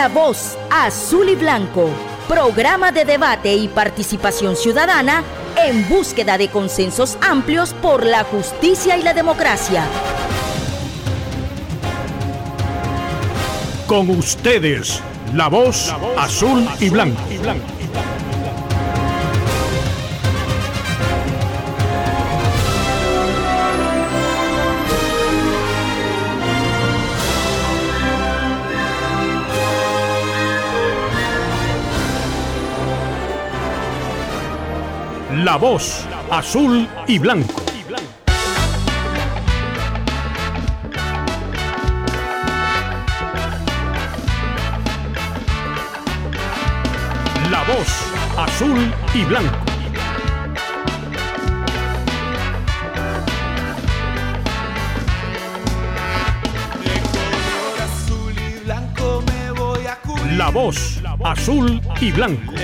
La voz azul y blanco, programa de debate y participación ciudadana en búsqueda de consensos amplios por la justicia y la democracia. Con ustedes, la voz, azul, y blanco. La voz azul y blanco. La voz azul y blanco. La voz azul y blanco.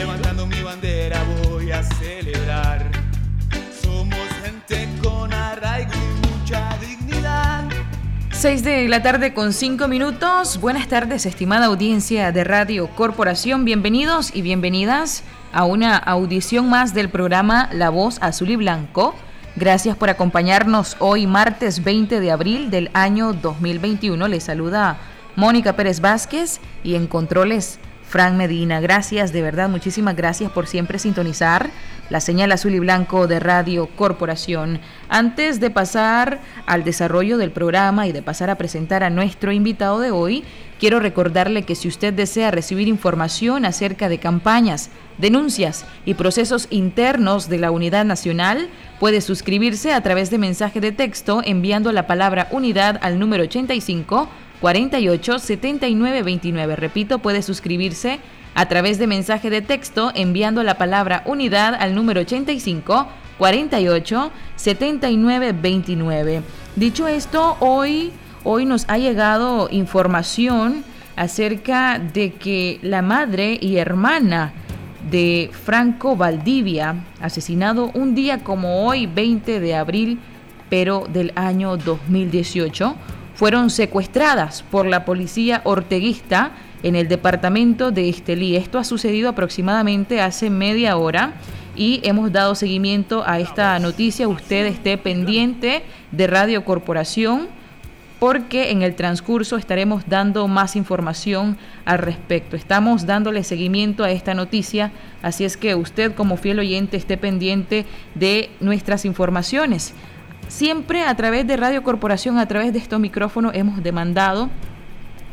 6 de la tarde con 5 minutos. Buenas tardes, estimada audiencia de Radio Corporación. Bienvenidos y bienvenidas a una audición más del programa La Voz Azul y Blanco. Gracias por acompañarnos hoy, martes 20 de abril del año 2021. Les saluda Mónica Pérez Vázquez y en controles Fran Medina. Gracias, de verdad, muchísimas gracias por siempre sintonizar la señal azul y blanco de Radio Corporación. Antes de pasar al desarrollo del programa y de pasar a presentar a nuestro invitado de hoy, quiero recordarle que si usted desea recibir información acerca de campañas, denuncias y procesos internos de la Unidad Nacional, puede suscribirse a través de mensaje de texto enviando la palabra unidad al número 85 48 79 29. Repito, puede suscribirse a través de mensaje de texto enviando la palabra unidad al número 85 48 79 29. Dicho esto, hoy, hoy nos ha llegado información acerca de que la madre y hermana de Franco Valdivia, asesinado un día como hoy, 20 de abril, pero del año 2018, fueron secuestradas por la policía orteguista en el departamento de Estelí. Esto ha sucedido aproximadamente hace media hora y hemos dado seguimiento a esta noticia. Usted esté pendiente de Radio Corporación porque en el transcurso estaremos dando más información al respecto. Estamos dándole seguimiento a esta noticia, así es que usted como fiel oyente esté pendiente de nuestras informaciones. Siempre a través de Radio Corporación, a través de estos micrófonos, hemos demandado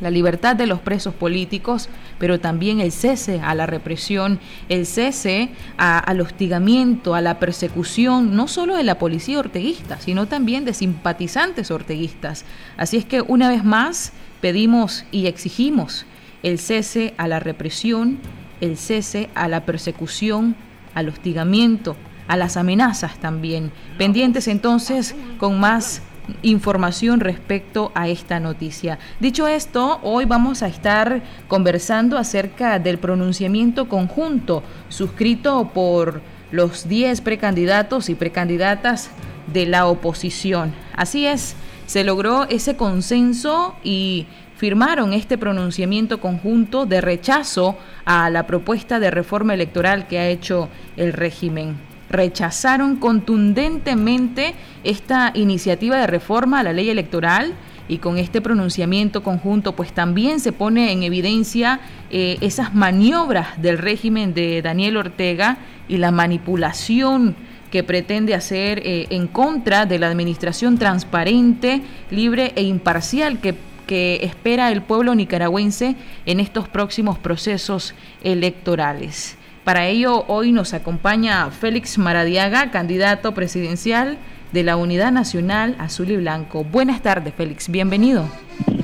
la libertad de los presos políticos, pero también el cese a la represión, el cese al hostigamiento, a la persecución, no solo de la policía orteguista, sino también de simpatizantes orteguistas. Así es que una vez más pedimos y exigimos el cese a la represión, el cese a la persecución, al hostigamiento, a las amenazas también. Pendientes entonces con más información respecto a esta noticia. Dicho esto, hoy vamos a estar conversando acerca del pronunciamiento conjunto suscrito por los 10 precandidatos y precandidatas de la oposición. Así es, se logró ese consenso y firmaron este pronunciamiento conjunto de rechazo a la propuesta de reforma electoral que ha hecho el régimen rechazaron contundentemente esta iniciativa de reforma a la ley electoral y con este pronunciamiento conjunto pues también se pone en evidencia eh, esas maniobras del régimen de Daniel Ortega y la manipulación que pretende hacer eh, en contra de la administración transparente, libre e imparcial que, que espera el pueblo nicaragüense en estos próximos procesos electorales. Para ello, hoy nos acompaña Félix Maradiaga, candidato presidencial de la Unidad Nacional Azul y Blanco. Buenas tardes, Félix, bienvenido.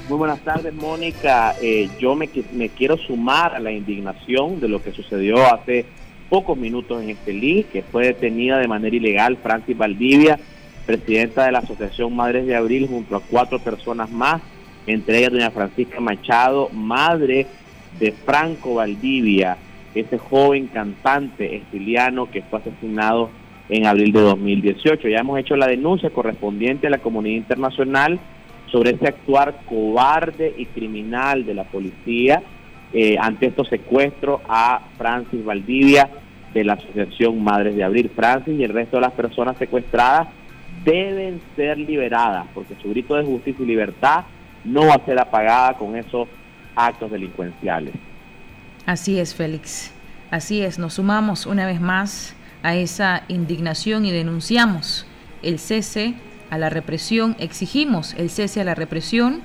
Muy buenas tardes, Mónica. Eh, yo me, me, quiero sumar a la indignación de lo que sucedió hace pocos minutos en Estelí, que fue detenida de manera ilegal Francis Valdivia, presidenta de la Asociación Madres de Abril, junto a cuatro personas más, entre ellas doña Francisca Machado, madre de Franco Valdivia ese joven cantante estiliano que fue asesinado en abril de 2018. Ya hemos hecho la denuncia correspondiente a la comunidad internacional sobre ese actuar cobarde y criminal de la policía eh, ante estos secuestros a Francis Valdivia de la Asociación Madres de Abril. Francis y el resto de las personas secuestradas deben ser liberadas porque su grito de justicia y libertad no va a ser apagada con esos actos delincuenciales. Así es, Félix. Así es, nos sumamos una vez más a esa indignación y denunciamos el cese a la represión, exigimos el cese a la represión,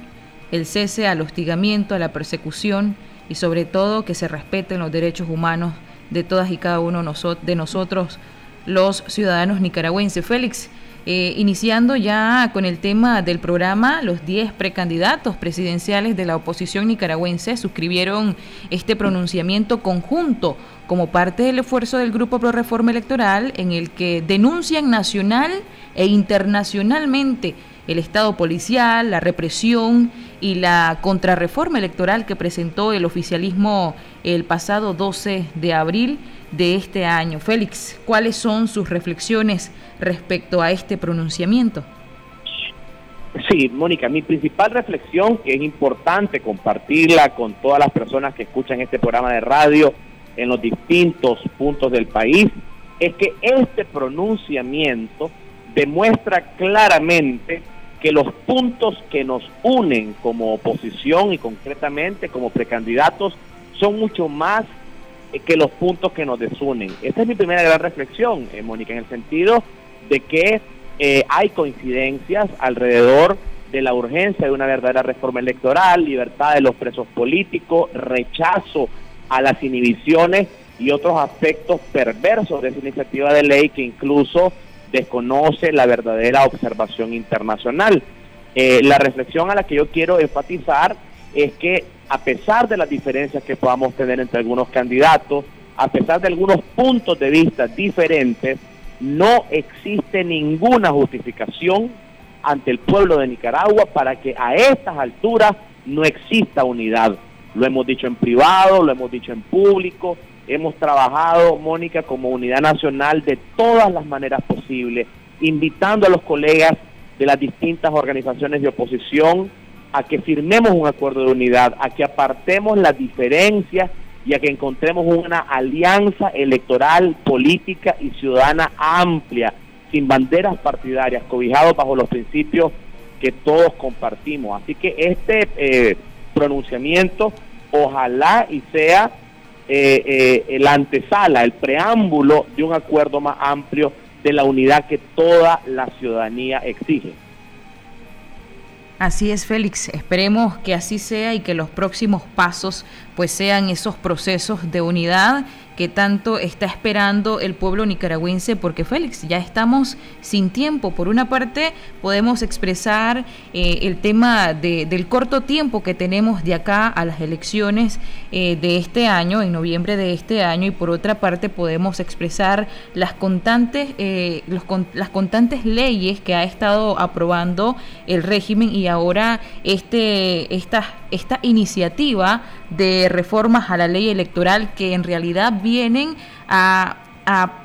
el cese al hostigamiento, a la persecución y sobre todo que se respeten los derechos humanos de todas y cada uno de nosotros, los ciudadanos nicaragüenses. Félix, eh, iniciando ya con el tema del programa, los 10 precandidatos presidenciales de la oposición nicaragüense suscribieron este pronunciamiento conjunto como parte del esfuerzo del Grupo Pro Reforma Electoral en el que denuncian nacional e internacionalmente el Estado policial, la represión y la contrarreforma electoral que presentó el oficialismo el pasado 12 de abril de este año. Félix, ¿cuáles son sus reflexiones respecto a este pronunciamiento? Sí, Mónica, mi principal reflexión, que es importante compartirla con todas las personas que escuchan este programa de radio en los distintos puntos del país, es que este pronunciamiento demuestra claramente que los puntos que nos unen como oposición y concretamente como precandidatos son mucho más eh, que los puntos que nos desunen. Esa es mi primera gran reflexión, eh, Mónica, en el sentido de que eh, hay coincidencias alrededor de la urgencia de una verdadera reforma electoral, libertad de los presos políticos, rechazo a las inhibiciones y otros aspectos perversos de esa iniciativa de ley que incluso desconoce la verdadera observación internacional. Eh, la reflexión a la que yo quiero enfatizar es que a pesar de las diferencias que podamos tener entre algunos candidatos, a pesar de algunos puntos de vista diferentes, no existe ninguna justificación ante el pueblo de Nicaragua para que a estas alturas no exista unidad. Lo hemos dicho en privado, lo hemos dicho en público, Hemos trabajado, Mónica, como unidad nacional de todas las maneras posibles, invitando a los colegas de las distintas organizaciones de oposición a que firmemos un acuerdo de unidad, a que apartemos las diferencias y a que encontremos una alianza electoral, política y ciudadana amplia, sin banderas partidarias, cobijados bajo los principios que todos compartimos. Así que este eh, pronunciamiento ojalá y sea eh, eh, la antesala, el preámbulo de un acuerdo más amplio de la unidad que toda la ciudadanía exige. Así es, Félix. Esperemos que así sea y que los próximos pasos pues sean esos procesos de unidad que tanto está esperando el pueblo nicaragüense, porque Félix, ya estamos sin tiempo. Por una parte, podemos expresar eh, el tema del corto tiempo que tenemos de acá a las elecciones eh, de este año, en noviembre de este año, y por otra parte podemos expresar las constantes, eh, las constantes leyes que ha estado aprobando el régimen y ahora este, esta, esta iniciativa de reformas a la ley electoral que en realidad vienen a, a,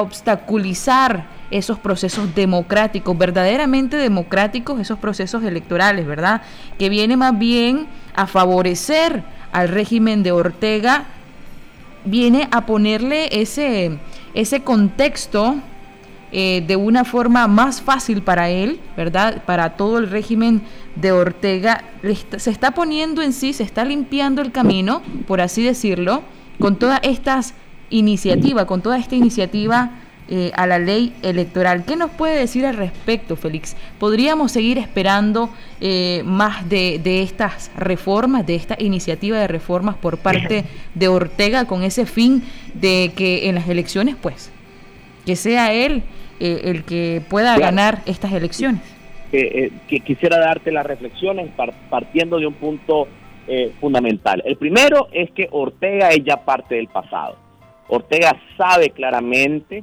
obstaculizar esos procesos democráticos, verdaderamente democráticos, esos procesos electorales, ¿verdad? Que viene más bien a favorecer al régimen de Ortega, viene a ponerle ese, ese contexto eh, de una forma más fácil para él, ¿verdad? Para todo el régimen de Ortega. Se está poniendo en sí, se está limpiando el camino, por así decirlo, con todas estas iniciativas, con toda esta iniciativa eh, a la ley electoral. ¿Qué nos puede decir al respecto, Félix? ¿Podríamos seguir esperando eh, más de, de, estas reformas, de esta iniciativa de reformas por parte de Ortega con ese fin de que en las elecciones, pues, que sea él eh, el que pueda ganar estas elecciones. Eh, que quisiera darte las reflexiones partiendo de un punto eh, fundamental. El primero es que Ortega es ya parte del pasado. Ortega sabe claramente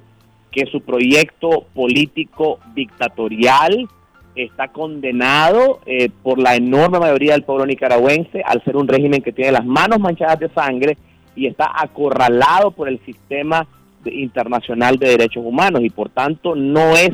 que su proyecto político dictatorial está condenado por la enorme mayoría del pueblo nicaragüense al ser un régimen que tiene las manos manchadas de sangre y está acorralado por el sistema internacional de derechos humanos y por tanto no es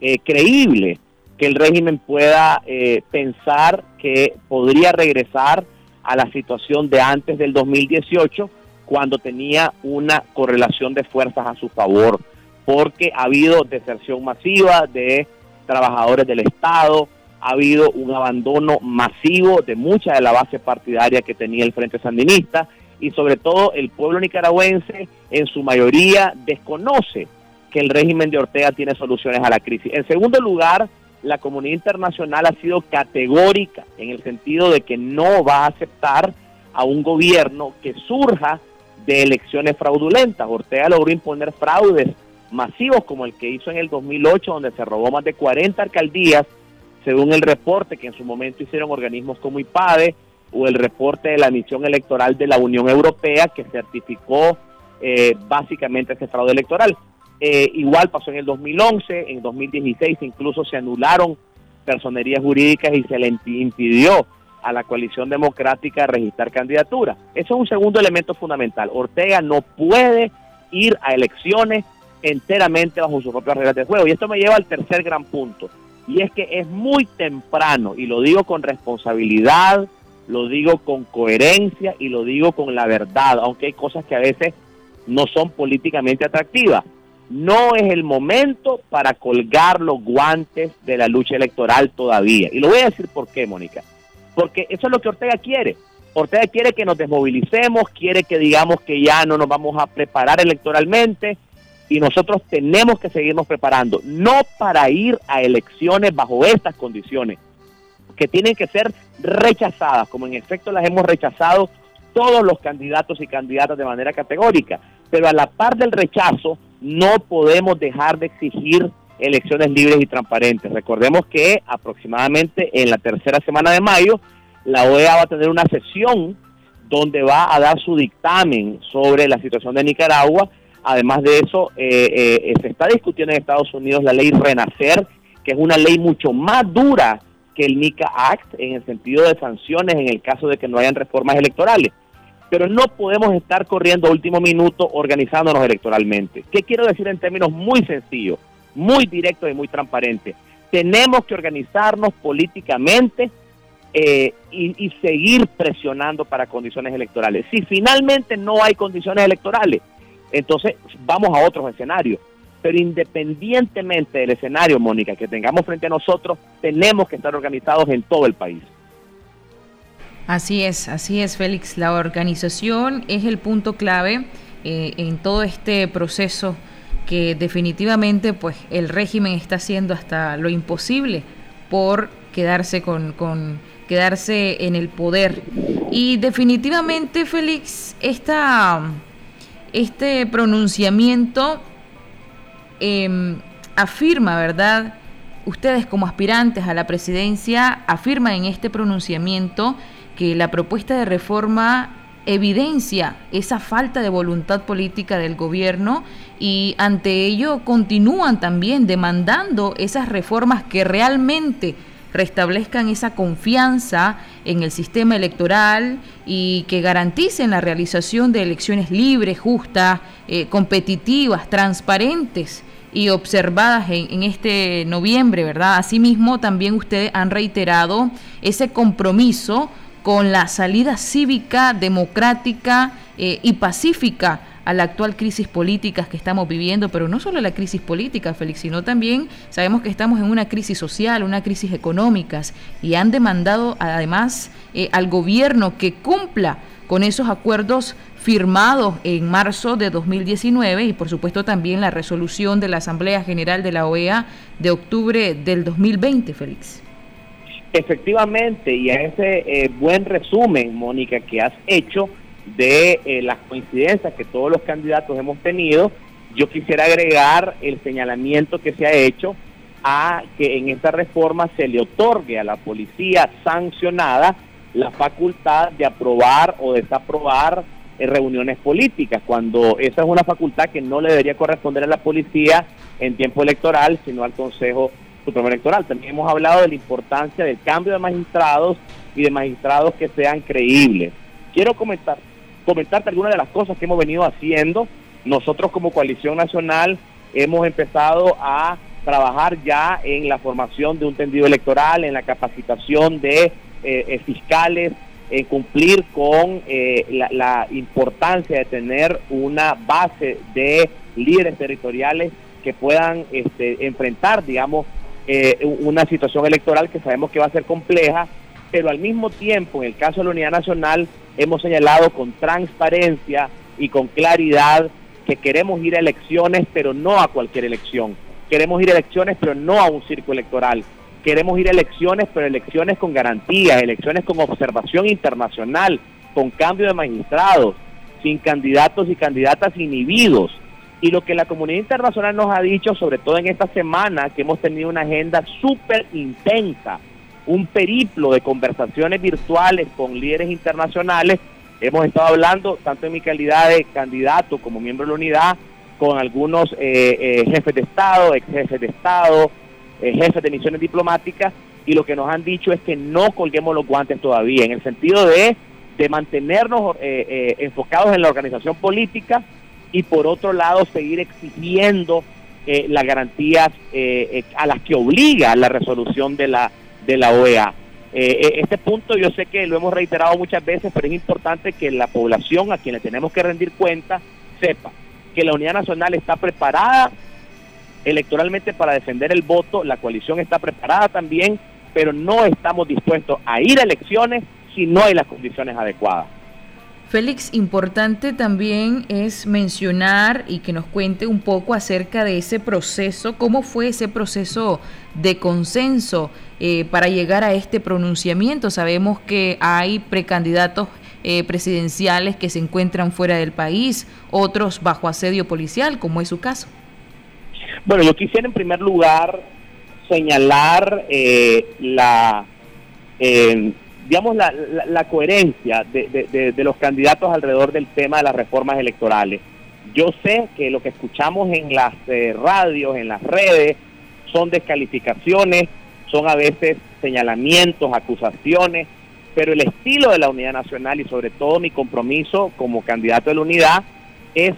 eh, creíble que el régimen pueda eh, pensar que podría regresar a la situación de antes del 2018, cuando tenía una correlación de fuerzas a su favor, porque ha habido deserción masiva de trabajadores del Estado, ha habido un abandono masivo de mucha de la base partidaria que tenía el Frente Sandinista y sobre todo el pueblo nicaragüense en su mayoría desconoce que el régimen de Ortega tiene soluciones a la crisis. En segundo lugar, la comunidad internacional ha sido categórica en el sentido de que no va a aceptar a un gobierno que surja de elecciones fraudulentas. Ortega logró imponer fraudes masivos como el que hizo en el 2008, donde se robó más de 40 alcaldías, según el reporte que en su momento hicieron organismos como IPADE o el reporte de la misión electoral de la Unión Europea que certificó eh, básicamente ese fraude electoral. Eh, igual pasó en el 2011, en 2016 incluso se anularon personerías jurídicas y se le impidió a la coalición democrática registrar candidatura. Eso es un segundo elemento fundamental. Ortega no puede ir a elecciones enteramente bajo sus propias reglas de juego. Y esto me lleva al tercer gran punto. Y es que es muy temprano, y lo digo con responsabilidad, lo digo con coherencia y lo digo con la verdad, aunque hay cosas que a veces no son políticamente atractivas. No es el momento para colgar los guantes de la lucha electoral todavía. Y lo voy a decir por qué, Mónica. Porque eso es lo que Ortega quiere. Ortega quiere que nos desmovilicemos, quiere que digamos que ya no nos vamos a preparar electoralmente, y nosotros tenemos que seguirnos preparando, no para ir a elecciones bajo estas condiciones, que tienen que ser rechazadas, como en efecto las hemos rechazado todos los candidatos y candidatas de manera categórica, pero a la par del rechazo no podemos dejar de exigir elecciones libres y transparentes. Recordemos que aproximadamente en la tercera semana de mayo la OEA va a tener una sesión donde va a dar su dictamen sobre la situación de Nicaragua Además de eso, eh, eh, se está discutiendo en Estados Unidos la ley Renacer, que es una ley mucho más dura que el NICA Act en el sentido de sanciones en el caso de que no hayan reformas electorales. Pero no podemos estar corriendo a último minuto organizándonos electoralmente. ¿Qué quiero decir en términos muy sencillos, muy directos y muy transparentes? Tenemos que organizarnos políticamente eh, y, y seguir presionando para condiciones electorales. Si finalmente no hay condiciones electorales, entonces vamos a otros escenarios. Pero independientemente del escenario, Mónica, que tengamos frente a nosotros, tenemos que estar organizados en todo el país. Así es, así es, Félix. La organización es el punto clave eh, en todo este proceso que definitivamente pues el régimen está haciendo hasta lo imposible por quedarse con, con quedarse en el poder. Y definitivamente, Félix, esta este pronunciamiento em, afirma, ¿verdad? Ustedes como aspirantes a la presidencia afirman en este pronunciamiento que la propuesta de reforma evidencia esa falta de voluntad política del gobierno y ante ello continúan también demandando esas reformas que realmente restablezcan esa confianza en el sistema electoral y que garanticen la realización de elecciones libres, justas, eh, competitivas, transparentes y observadas en, este noviembre, ¿verdad? Asimismo, también ustedes han reiterado ese compromiso con la salida cívica, democrática eh, y pacífica a la actual crisis política que estamos viviendo, pero no solo la crisis política, Félix, sino también sabemos que estamos en una crisis social, una crisis económica, y han demandado además eh, al gobierno que cumpla con esos acuerdos firmados en marzo de 2019 y por supuesto también la resolución de la Asamblea General de la OEA de octubre del 2020, Félix. Efectivamente, y a ese eh, buen resumen, Mónica, que has hecho, de eh, las coincidencias que todos los candidatos hemos tenido, yo quisiera agregar el señalamiento que se ha hecho a que en esta reforma se le otorgue a la policía sancionada la facultad de aprobar o desaprobar eh, reuniones políticas, cuando esa es una facultad que no le debería corresponder a la policía en tiempo electoral, sino al Consejo Supremo Electoral. También hemos hablado de la importancia del cambio de magistrados y de magistrados que sean creíbles. Quiero comentar comentarte algunas de las cosas que hemos venido haciendo. Nosotros como coalición nacional hemos empezado a trabajar ya en la formación de un tendido electoral, en la capacitación de eh, eh, fiscales en cumplir con eh, la, importancia de tener una base de líderes territoriales que puedan este, enfrentar, digamos, eh, una situación electoral que sabemos que va a ser compleja, pero al mismo tiempo, en el caso de la Unidad Nacional, hemos señalado con transparencia y con claridad que queremos ir a elecciones, pero no a cualquier elección. Queremos ir a elecciones, pero no a un circo electoral queremos ir a elecciones, pero elecciones con garantías, elecciones con observación internacional, con cambio de magistrados, sin candidatos y candidatas inhibidos. Y lo que la comunidad internacional nos ha dicho, sobre todo en esta semana, que hemos tenido una agenda súper intensa, un periplo de conversaciones virtuales con líderes internacionales. Hemos estado hablando, tanto en mi calidad de candidato como miembro de la unidad, con algunos eh, eh, jefes de Estado, ex jefes de Estado, eh, jefes de misiones diplomáticas y lo que nos han dicho es que no colguemos los guantes todavía, en el sentido de, de mantenernos eh, eh, enfocados en la organización política y por otro lado seguir exigiendo las garantías a las que obliga la resolución de la, de la OEA. este punto yo sé que lo hemos reiterado muchas veces, pero es importante que la población a quien le tenemos que rendir cuenta sepa que la Unidad Nacional está preparada electoralmente para defender el voto, la coalición está preparada también, pero no estamos dispuestos a ir a elecciones si no hay las condiciones adecuadas. Félix, importante también es mencionar y que nos cuente un poco acerca de ese proceso, cómo fue ese proceso de consenso eh, para llegar a este pronunciamiento. Sabemos que hay precandidatos eh, presidenciales que se encuentran fuera del país, otros bajo asedio policial, como es su caso. Bueno, yo quisiera en primer lugar señalar eh, la, eh, digamos, la, coherencia de, los candidatos alrededor del tema de las reformas electorales. Yo sé que lo que escuchamos en las eh, radios, en las redes, son descalificaciones, son a veces señalamientos, acusaciones, pero el estilo de la Unidad Nacional y sobre todo mi compromiso como candidato de la unidad es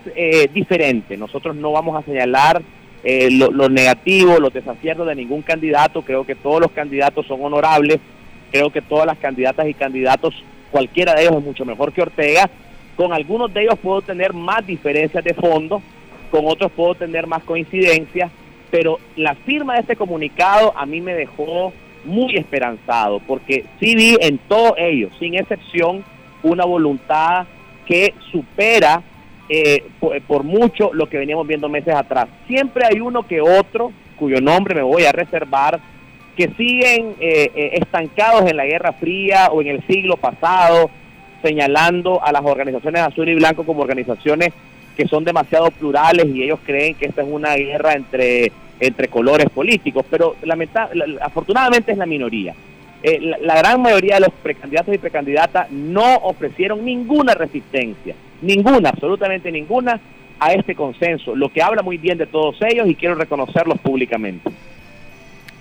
diferente. Nosotros no vamos a señalar eh, lo, negativo, los desaciertos de ningún candidato. Creo que todos los candidatos son honorables. Creo que todas las candidatas y candidatos, cualquiera de ellos es mucho mejor que Ortega. Con algunos de ellos puedo tener más diferencias de fondo, con otros puedo tener más coincidencias, pero la firma de este comunicado a mí me dejó muy esperanzado, porque sí vi en todos ellos, sin excepción, una voluntad que supera eh, por, mucho lo que veníamos viendo meses atrás. Siempre hay uno que otro, cuyo nombre me voy a reservar, que siguen eh, eh, estancados en la Guerra Fría o en el siglo pasado, señalando a las organizaciones azul y blanco como organizaciones que son demasiado plurales y ellos creen que esta es una guerra entre, entre colores políticos, pero afortunadamente es la minoría. la, la, gran mayoría de los precandidatos y precandidatas no ofrecieron ninguna resistencia ninguna, absolutamente ninguna, a este consenso, lo que habla muy bien de todos ellos y quiero reconocerlos públicamente.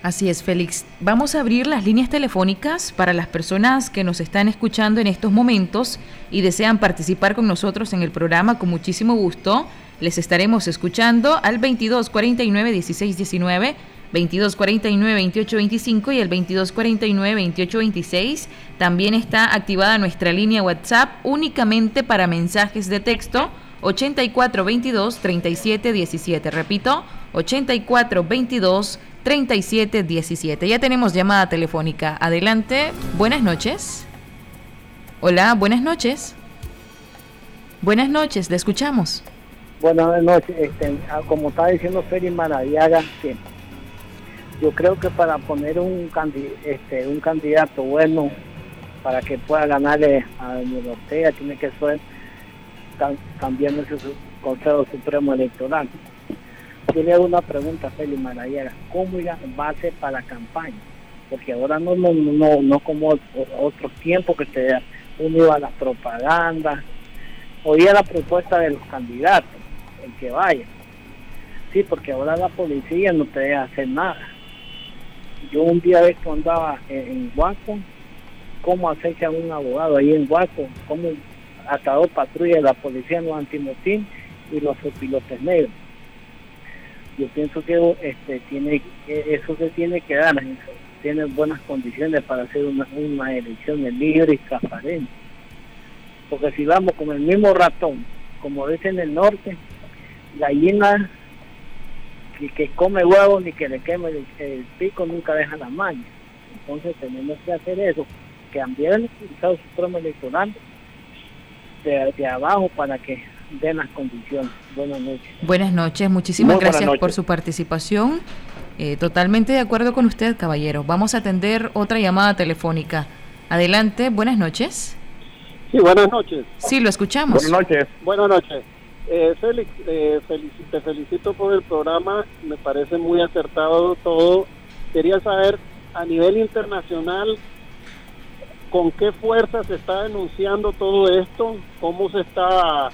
Así es, Félix. Vamos a abrir las líneas telefónicas para las personas que nos están escuchando en estos momentos y desean participar con nosotros en el programa con muchísimo gusto. Les estaremos escuchando al 2249 1619 2249-2825 y el 2249-2826. También está activada nuestra línea WhatsApp únicamente para mensajes de texto 8422-3717. Repito, 8422-3717. Ya tenemos llamada telefónica. Adelante. Buenas noches. Hola, buenas noches. Buenas noches, le escuchamos. Buenas noches. Este, ah, como estaba diciendo Félix Maradiaga, yo creo que para poner un, este, un candidato bueno para que pueda ganarle a Daniel Ortega tiene que ser cambiando ese Consejo Supremo Electoral. Yo le hago una pregunta a Félix Marayera, ¿cómo ir a base para la campaña? Porque ahora no no no, no como otros tiempos que se uno iba a las propagandas, oía la propuesta de los candidatos, el que vaya. Sí, porque ahora la policía no te deja hacer nada yo un día de esto andaba en, Huaco, cómo acerca un abogado ahí en Huaco, cómo hasta dos patrullas de la policía no antimotín y los pilotes negros. Yo pienso que este tiene eso se tiene que dar tiene buenas condiciones para hacer una, una elección libre y transparente. Porque si vamos con el mismo ratón, como dice en el norte, gallina que, que come huevos ni que le queme el, el pico nunca deja la maña. Entonces tenemos que hacer eso, cambiar el Estado Supremo Electoral de, de abajo para que den las condiciones. Buenas noches. Buenas noches, muchísimas Muy gracias por su participación. Eh, totalmente de acuerdo con usted, caballero. Vamos a atender otra llamada telefónica. Adelante, buenas noches. Sí, buenas noches. Sí, lo escuchamos. Buenas noches. Buenas noches. Eh, Félix, eh, te felicito por el programa, me parece muy acertado todo. Quería saber, a nivel internacional, ¿con qué fuerza se está denunciando todo esto? ¿Cómo se está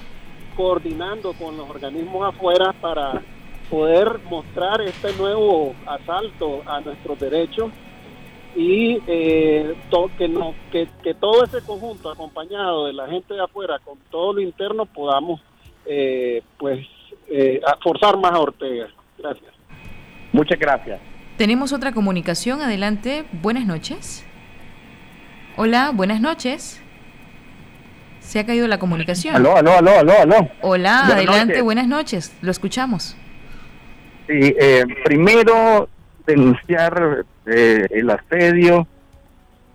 coordinando con los organismos afuera para poder mostrar este nuevo asalto a nuestros derechos? y eh, to- que, no, que, que todo ese conjunto acompañado de la gente de afuera con todo lo interno podamos eh, pues eh, forzar más a Ortega. Gracias. Muchas gracias. Tenemos otra comunicación. Adelante, buenas noches. Hola, buenas noches. Se ha caído la comunicación. Aló, aló, aló, aló, aló. Hola, Buenas adelante, noches. buenas noches. Lo escuchamos. Sí, eh, primero denunciar eh, el asedio,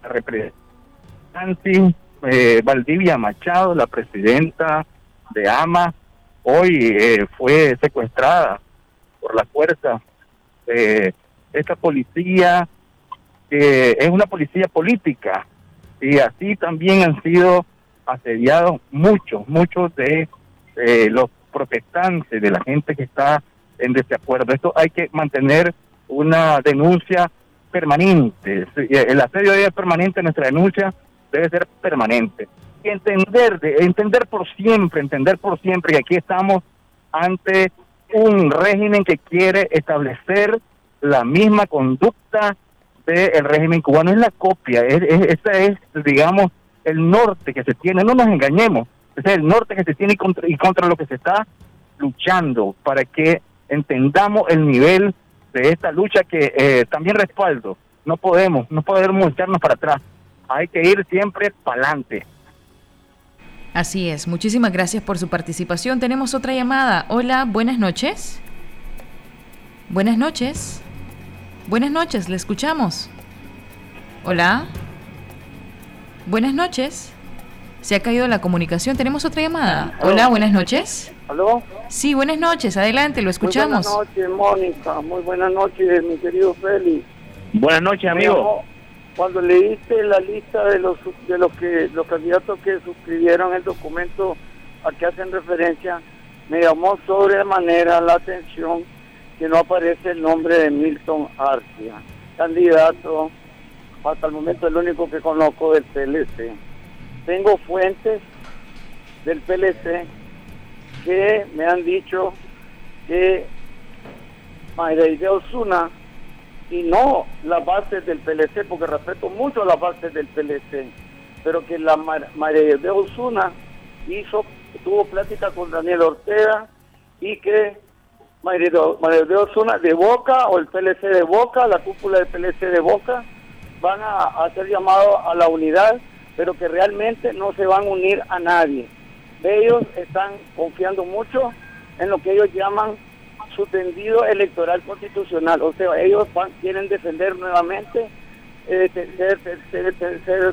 la representante eh, Valdivia Machado, la presidenta de AMA, hoy eh, fue secuestrada por la fuerza de esta policía, que es una policía política, y así también han sido asediados muchos, muchos de eh, los protestantes, de la gente que está en desacuerdo. Esto hay que mantener una denuncia permanente. Sí, El asedio ser permanente, nuestra denuncia debe ser permanente. Entender, de, entender por siempre, entender por siempre que aquí estamos ante un régimen que quiere establecer la misma conducta del régimen cubano. Es la copia, es, es- esa es, digamos, el norte que se tiene. No nos engañemos, es el norte que se tiene y contra, y contra lo que se está luchando para que entendamos el nivel de esta lucha que eh, también respaldo. No podemos, no podemos echarnos para atrás. Hay que ir siempre para adelante. Así es. Muchísimas gracias por su participación. Tenemos otra llamada. Hola, buenas noches. Buenas noches. Buenas noches, le escuchamos. Hola. Buenas noches. Se ha caído la comunicación. Tenemos otra llamada. Hola, buenas noches. ¿Aló? Sí, buenas noches. Adelante, lo escuchamos. Muy buenas noches, Mónica. Muy buenas noches, mi querido Félix. Buenas noches, amigo. Cuando leíste la lista de los de los que los candidatos que suscribieron el documento a que hacen referencia, me llamó sobremanera la atención que no aparece el nombre de Milton Arcia, candidato hasta el momento el único que conozco del PLC. Tengo fuentes del PLC que me han dicho que Mayreide Osuna y no las bases del PLC, porque respeto mucho las bases del PLC, pero que la Mar- María de Osuna hizo, tuvo plática con Daniel Ortega y que María de- María de Osuna de Boca o el PLC de Boca, la cúpula del PLC de Boca, van a hacer llamado a la unidad, pero que realmente no se van a unir a nadie. Ellos están confiando mucho en lo que ellos llaman su tendido electoral constitucional. O sea, ellos van- quieren defender nuevamente, eh,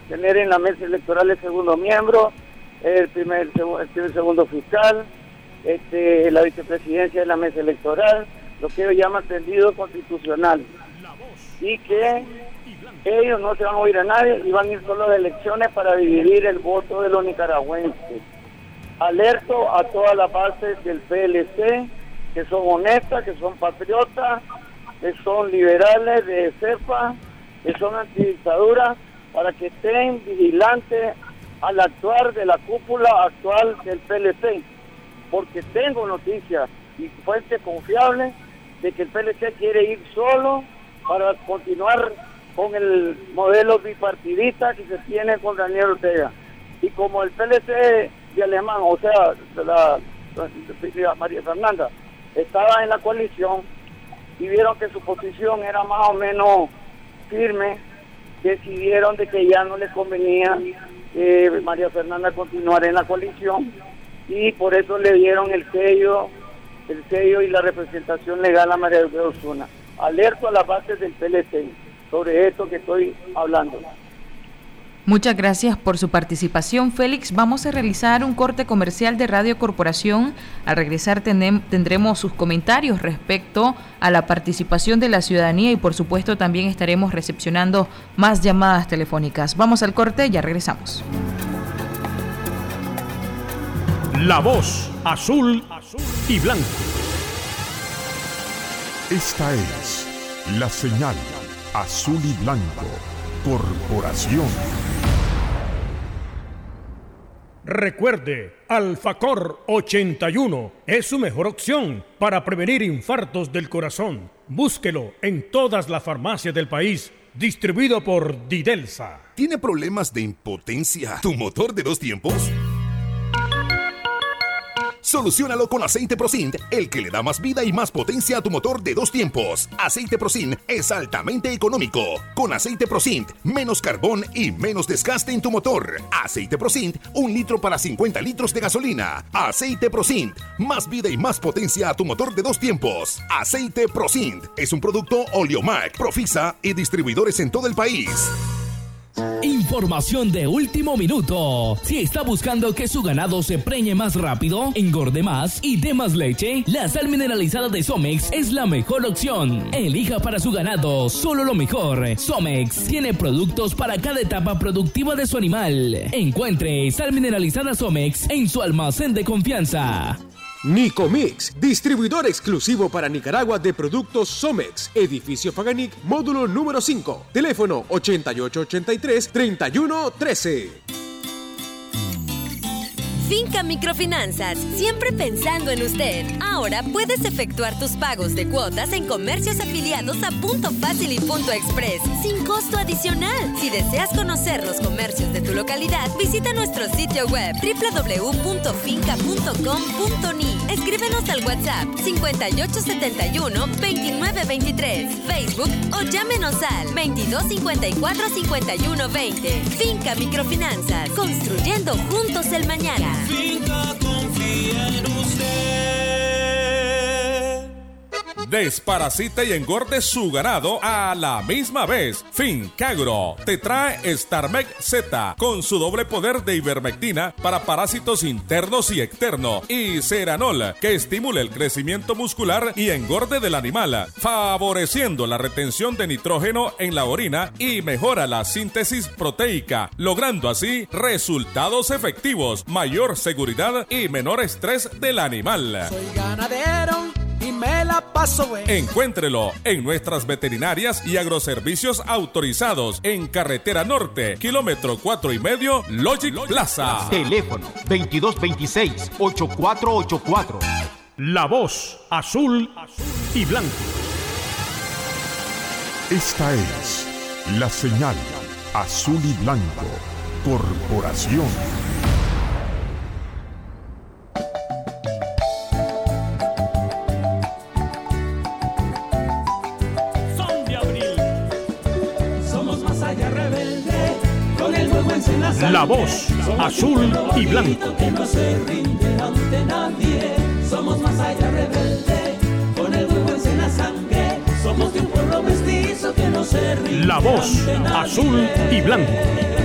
tener en la mesa electoral el segundo miembro, el primer, el segundo fiscal, este, la vicepresidencia de la mesa electoral, lo que ellos llaman tendido constitucional. Y que ellos no se van a oír a nadie y van a ir solo de elecciones para dividir el voto de los nicaragüenses. Alerto a todas las bases del PLC que son honestas, que son patriotas, que son liberales de CEPA, que son antidictadura, para que estén vigilantes al actuar de la cúpula actual del PLC. Porque tengo noticias y fuentes confiables de que el PLC quiere ir solo para continuar con el modelo bipartidista que se tiene con Daniel Ortega. Y como el PLC de Alemán, o sea, la, María Fernanda, estaba en la coalición y vieron que su posición era más o menos firme, decidieron de que ya no les convenía María Fernanda continuar en la coalición y por eso le dieron el sello, el sello y la representación legal a María de Osuna. Alerto a las bases del PLC sobre esto que estoy hablando. Muchas gracias por su participación, Félix. Vamos a realizar un corte comercial de Radio Corporación. Al regresar tendremos sus comentarios respecto a la participación de la ciudadanía y por supuesto también estaremos recepcionando más llamadas telefónicas. Vamos al corte, y ya regresamos. La voz azul y blanco. Esta es la señal azul y blanco. Corporación. Recuerde, Alfacor 81 es su mejor opción para prevenir infartos del corazón. Búsquelo en todas las farmacias del país. Distribuido por Didelsa. ¿Tiene problemas de impotencia tu motor de dos tiempos? Solucionalo con aceite Procint, el que le da más vida y más potencia a tu motor de dos tiempos. Aceite Procint es altamente económico. Con aceite Procint, menos carbón y menos desgaste en tu motor. Aceite Procint, un litro para 50 litros de gasolina. Aceite Procint, más vida y más potencia a tu motor de dos tiempos. Aceite Procint es un producto Oleomac, Profisa y distribuidores en todo el país. Información de último minuto. Si está buscando que su ganado se preñe más rápido, engorde más y dé más leche, la sal mineralizada de Somex es la mejor opción. Elija para su ganado solo lo mejor. Somex tiene productos para cada etapa productiva de su animal. Encuentre sal mineralizada Somex en su almacén de confianza. Nicomix, distribuidor exclusivo para Nicaragua de productos Somex, edificio Paganic, módulo número 5, teléfono 8883-3113. Finca Microfinanzas, siempre pensando en usted. Ahora puedes efectuar tus pagos de cuotas en comercios afiliados a Punto Fácil y Punto Express, sin costo adicional. Si deseas conocer los comercios de tu localidad, visita nuestro sitio web www.finca.com.ni. Escríbenos al WhatsApp 5871-2923, Facebook o llámenos al 2254-5120. Finca Microfinanzas, construyendo juntos el mañana. Finca confía Desparasite y engorde su ganado a la misma vez. Fincagro te trae Starmec Z con su doble poder de ivermectina para parásitos internos y externos y Ceranol que estimula el crecimiento muscular y engorde del animal, favoreciendo la retención de nitrógeno en la orina y mejora la síntesis proteica, logrando así resultados efectivos, mayor seguridad y menor estrés del animal. Soy ganadero me la paso Encuéntrelo en nuestras veterinarias y agroservicios autorizados en Carretera Norte, kilómetro 4 y medio, Logic Plaza. Teléfono 2226-8484. La voz azul y blanco. Esta es la señal azul y blanco. Corporación. La voz azul y blanco. La. La voz azul y blanco.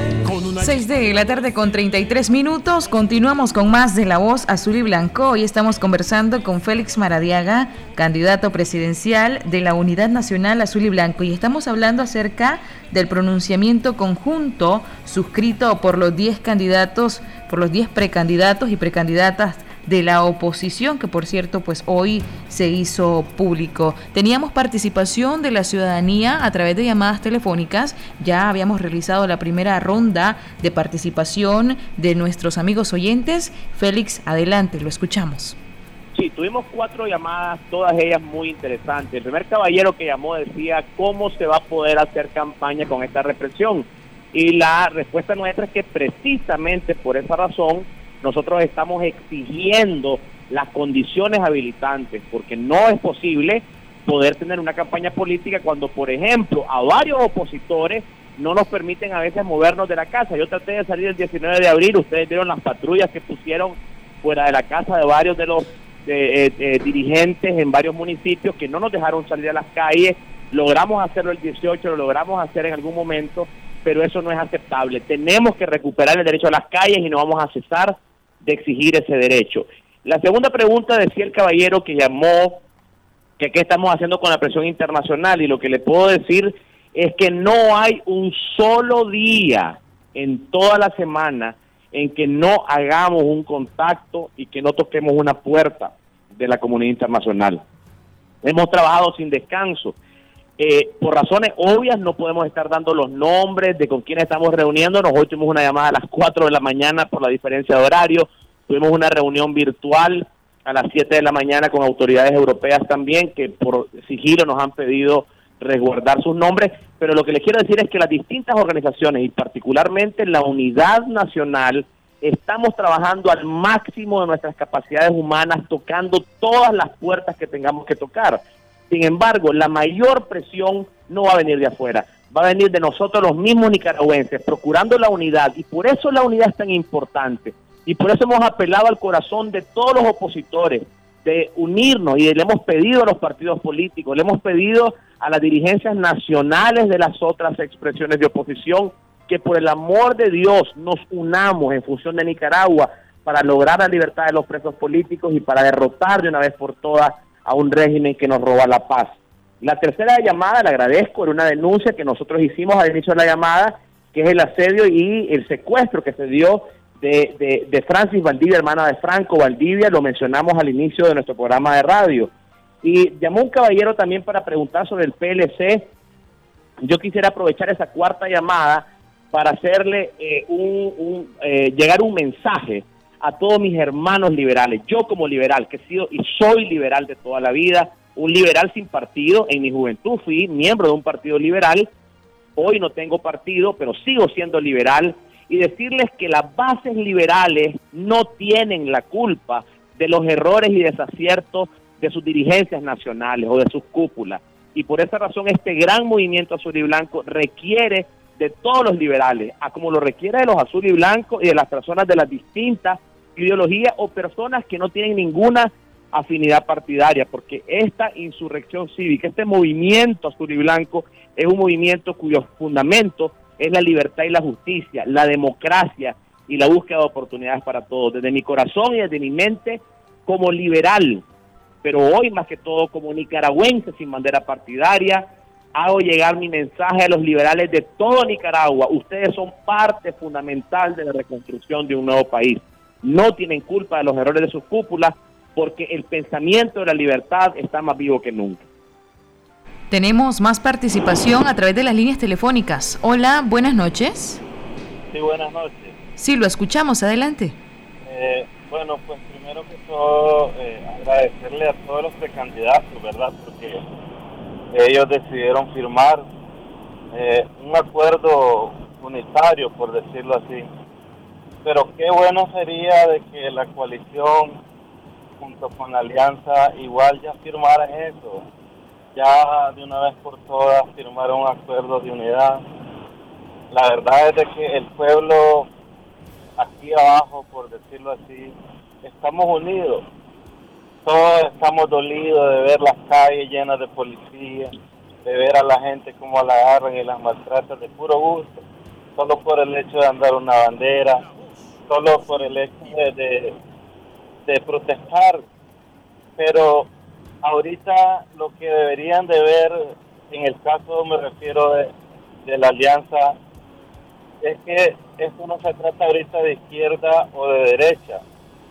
6 de la tarde con 33 minutos. Continuamos con más de La Voz Azul y Blanco. Hoy estamos conversando con Félix Maradiaga, candidato presidencial de la Unidad Nacional Azul y Blanco. Y estamos hablando acerca del pronunciamiento conjunto suscrito por los 10 candidatos, por los 10 precandidatos y precandidatas de la oposición, que por cierto, pues hoy se hizo público. Teníamos participación de la ciudadanía a través de llamadas telefónicas. Ya habíamos realizado la primera ronda de participación de nuestros amigos oyentes. Félix, adelante, lo escuchamos. Sí, tuvimos cuatro llamadas, todas ellas muy interesantes. El primer caballero que llamó decía cómo se va a poder hacer campaña con esta represión. Y la respuesta nuestra es que precisamente por esa razón nosotros estamos exigiendo las condiciones habilitantes, porque no es posible poder tener una campaña política cuando, por ejemplo, a varios opositores no nos permiten a veces movernos de la casa. Yo traté de salir el 19 de abril, ustedes vieron las patrullas que pusieron fuera de la casa de varios de los eh, eh, dirigentes en varios municipios que no nos dejaron salir a las calles. Logramos hacerlo el 18, lo logramos hacer en algún momento, pero eso no es aceptable. Tenemos que recuperar el derecho a las calles y no vamos a cesar de exigir ese derecho. La segunda pregunta decía el caballero que llamó que qué estamos haciendo con la presión internacional y lo que le puedo decir es que no hay un solo día en toda la semana en que no hagamos un contacto y que no toquemos una puerta de la comunidad internacional. Hemos trabajado sin descanso. Eh, por razones obvias no podemos estar dando los nombres de con quién estamos reuniéndonos. Hoy tuvimos una llamada a las 4 de la mañana por la diferencia de horario. Tuvimos una reunión virtual a las 7 de la mañana con autoridades europeas también que por sigilo nos han pedido resguardar sus nombres, pero lo que les quiero decir es que las distintas organizaciones y particularmente la unidad nacional estamos trabajando al máximo de nuestras capacidades humanas, tocando todas las puertas que tengamos que tocar. Sin embargo, la mayor presión no va a venir de afuera, va a venir de nosotros los mismos nicaragüenses, procurando la unidad, y por eso la unidad es tan importante, y por eso hemos apelado al corazón de todos los opositores, de unirnos, y le hemos pedido a los partidos políticos, le hemos pedido a las dirigencias nacionales de las otras expresiones de oposición que por el amor de Dios nos unamos en función de Nicaragua para lograr la libertad de los presos políticos y para derrotar de una vez por todas a un régimen que nos roba la paz. La tercera llamada, le agradezco, era una denuncia que nosotros hicimos al inicio de la llamada, que es el asedio y el secuestro que se dio de, de, Francis Valdivia, hermana de Franco Valdivia, lo mencionamos al inicio de nuestro programa de radio. Y llamó un caballero también para preguntar sobre el PLC. Yo quisiera aprovechar esa cuarta llamada para hacerle eh, un, eh, llegar un mensaje a todos mis hermanos liberales. Yo como liberal, que he sido y soy liberal de toda la vida, un liberal sin partido. En mi juventud fui miembro de un partido liberal. Hoy no tengo partido, pero sigo siendo liberal. Y decirles que las bases liberales no tienen la culpa de los errores y desaciertos de sus dirigencias nacionales o de sus cúpulas. Y por esa razón este gran movimiento azul y blanco requiere de todos los liberales, a como lo requiere de los azul y blancos y de las personas de las distintas ideologías o personas que no tienen ninguna afinidad partidaria, porque esta insurrección cívica, este movimiento azul y blanco es un movimiento cuyo fundamento es la libertad y la justicia, la democracia y la búsqueda de oportunidades para todos. Desde mi corazón y desde mi mente, como liberal, pero hoy más que todo como nicaragüense sin bandera partidaria, hago llegar mi mensaje a los liberales de todo Nicaragua. Ustedes son parte fundamental de la reconstrucción de un nuevo país. No tienen culpa de los errores de sus cúpulas porque el pensamiento de la libertad está más vivo que nunca. Tenemos más participación a través de las líneas telefónicas. Hola, buenas noches. Sí, buenas noches. Sí, lo escuchamos, adelante. Eh, bueno, pues primero que todo, eh, agradecerle a todos los precandidatos, ¿verdad? Porque ellos decidieron firmar eh, un acuerdo unitario, por decirlo así. Pero qué bueno sería de que la coalición, junto con la alianza, igual ya firmaran eso. Ya de una vez por todas firmaron un acuerdo de unidad. La verdad es de que el pueblo aquí abajo, por decirlo así, estamos unidos. Todos estamos dolidos de ver las calles llenas de policía, de ver a la gente como la agarran y las maltratan de puro gusto, solo por el hecho de andar una bandera, solo por el hecho de, de, protestar. Pero ahorita lo que deberían de ver, en el caso me refiero de, de la alianza, es que esto no se trata ahorita de izquierda o de derecha,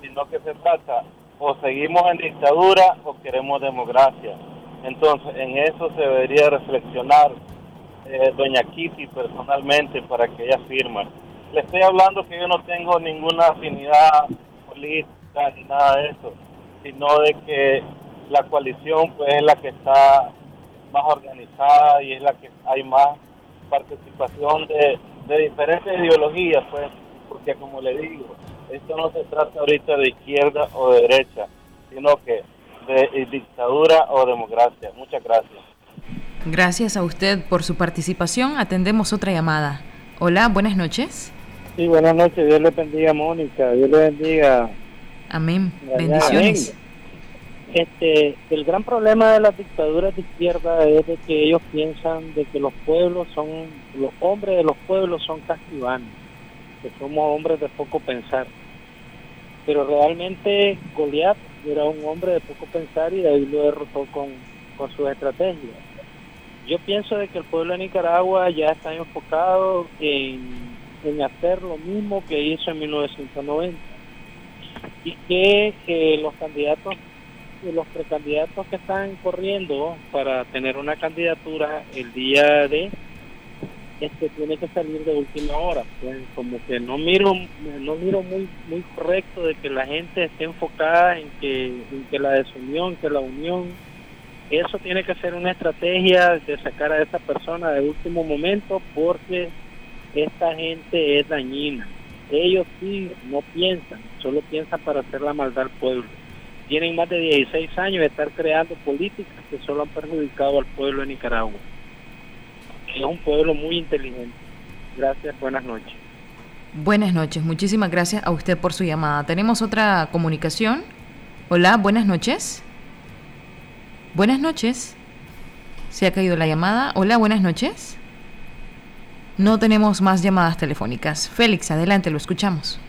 sino que se trata o seguimos en dictadura o queremos democracia. Entonces, en eso se debería reflexionar eh, doña Kitty personalmente para que ella firme. Le estoy hablando que yo no tengo ninguna afinidad política ni nada de eso, sino de que la coalición pues es la que está más organizada y es la que hay más participación de de diferentes ideologías, pues, porque como le digo, esto no se trata ahorita de izquierda o de derecha, sino que de dictadura o democracia. Muchas gracias. Gracias a usted por su participación. Atendemos otra llamada. Hola, buenas noches. Sí, buenas noches. Dios le bendiga, Mónica. Dios le bendiga. Amén. Bendiciones. Este, el gran problema de las dictaduras de izquierda es de que ellos piensan de que los pueblos son, los hombres de los pueblos son castiganos, que somos hombres de poco pensar. Pero realmente Goliat era un hombre de poco pensar y ahí lo derrotó con, con sus estrategias. Yo pienso de que el pueblo de Nicaragua ya está enfocado en, hacer lo mismo que hizo en 1990 y que eh, los candidatos los precandidatos que están corriendo para tener una candidatura el día de este tiene que salir de última hora pues, como que no miro no miro muy muy correcto de que la gente esté enfocada en que, en que la desunión que la unión eso tiene que ser una estrategia de sacar a esa persona de último momento porque esta gente es dañina ellos sí no piensan solo piensan para hacer la maldad al pueblo tienen más de 16 años de estar creando políticas que solo han perjudicado al pueblo de Nicaragua. Es un pueblo muy inteligente. Gracias, buenas noches. Buenas noches, muchísimas gracias a usted por su llamada. Tenemos otra comunicación. Hola, buenas noches. Buenas noches. Se ha caído la llamada. Hola, buenas noches. No tenemos más llamadas telefónicas. Félix, adelante, lo escuchamos.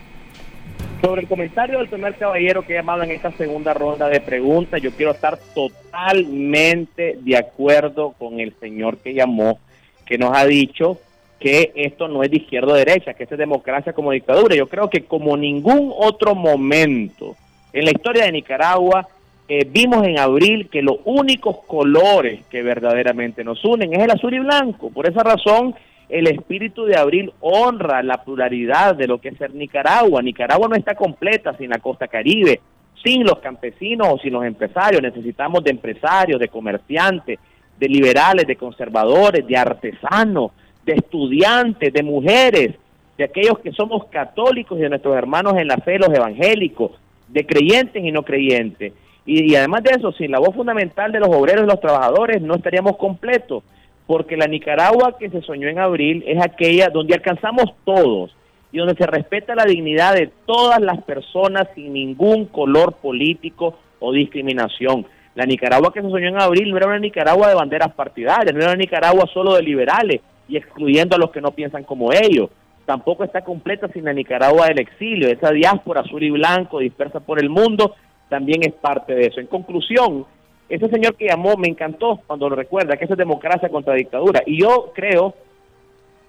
Sobre el comentario del primer caballero que ha llamado en esta segunda ronda de preguntas, yo quiero estar totalmente de acuerdo con el señor que llamó, que nos ha dicho que esto no es de izquierda o derecha, que es democracia como dictadura. Yo creo que como ningún otro momento en la historia de Nicaragua, eh, vimos en abril que los únicos colores que verdaderamente nos unen es el azul y blanco. Por esa razón, el espíritu de abril honra la pluralidad de lo que es ser Nicaragua. Nicaragua no está completa sin la costa caribe, sin los campesinos o sin los empresarios. Necesitamos de empresarios, de comerciantes, de liberales, de conservadores, de artesanos, de estudiantes, de mujeres, de aquellos que somos católicos y de nuestros hermanos en la fe, los evangélicos, de creyentes y no creyentes. Y, y además de eso, sin la voz fundamental de los obreros y los trabajadores, no estaríamos completos porque la Nicaragua que se soñó en abril es aquella donde alcanzamos todos y donde se respeta la dignidad de todas las personas sin ningún color político o discriminación. La Nicaragua que se soñó en abril no era una Nicaragua de banderas partidarias, no era una Nicaragua solo de liberales y excluyendo a los que no piensan como ellos. Tampoco está completa sin la Nicaragua del exilio. Esa diáspora azul y blanco dispersa por el mundo también es parte de eso. En conclusión, ese señor que llamó me encantó cuando lo recuerda, que eso es democracia contra dictadura. Y yo creo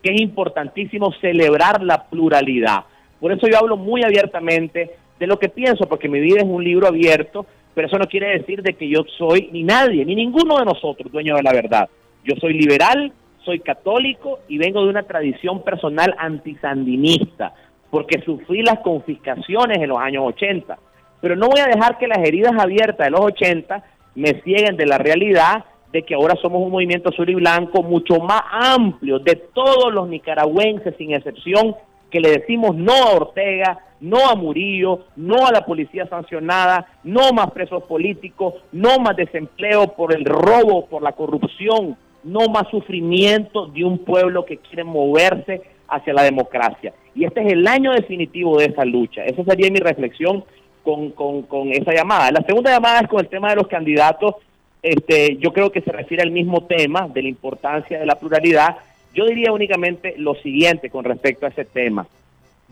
que es importantísimo celebrar la pluralidad. Por eso yo hablo muy abiertamente de lo que pienso, porque mi vida es un libro abierto, pero eso no quiere decir de que yo soy ni nadie, ni ninguno de nosotros dueño de la verdad. Yo soy liberal, soy católico y vengo de una tradición personal antisandinista, porque sufrí las confiscaciones en los años 80. Pero no voy a dejar que las heridas abiertas de los 80 me cieguen de la realidad de que ahora somos un movimiento azul y blanco mucho más amplio de todos los nicaragüenses sin excepción que le decimos no a Ortega, no a Murillo, no a la policía sancionada, no más presos políticos, no más desempleo por el robo, por la corrupción, no más sufrimiento de un pueblo que quiere moverse hacia la democracia. Y este es el año definitivo de esa lucha. Esa sería mi reflexión con, con, esa llamada. La segunda llamada es con el tema de los candidatos. Este, yo creo que se refiere al mismo tema de la importancia de la pluralidad. Yo diría únicamente lo siguiente con respecto a ese tema.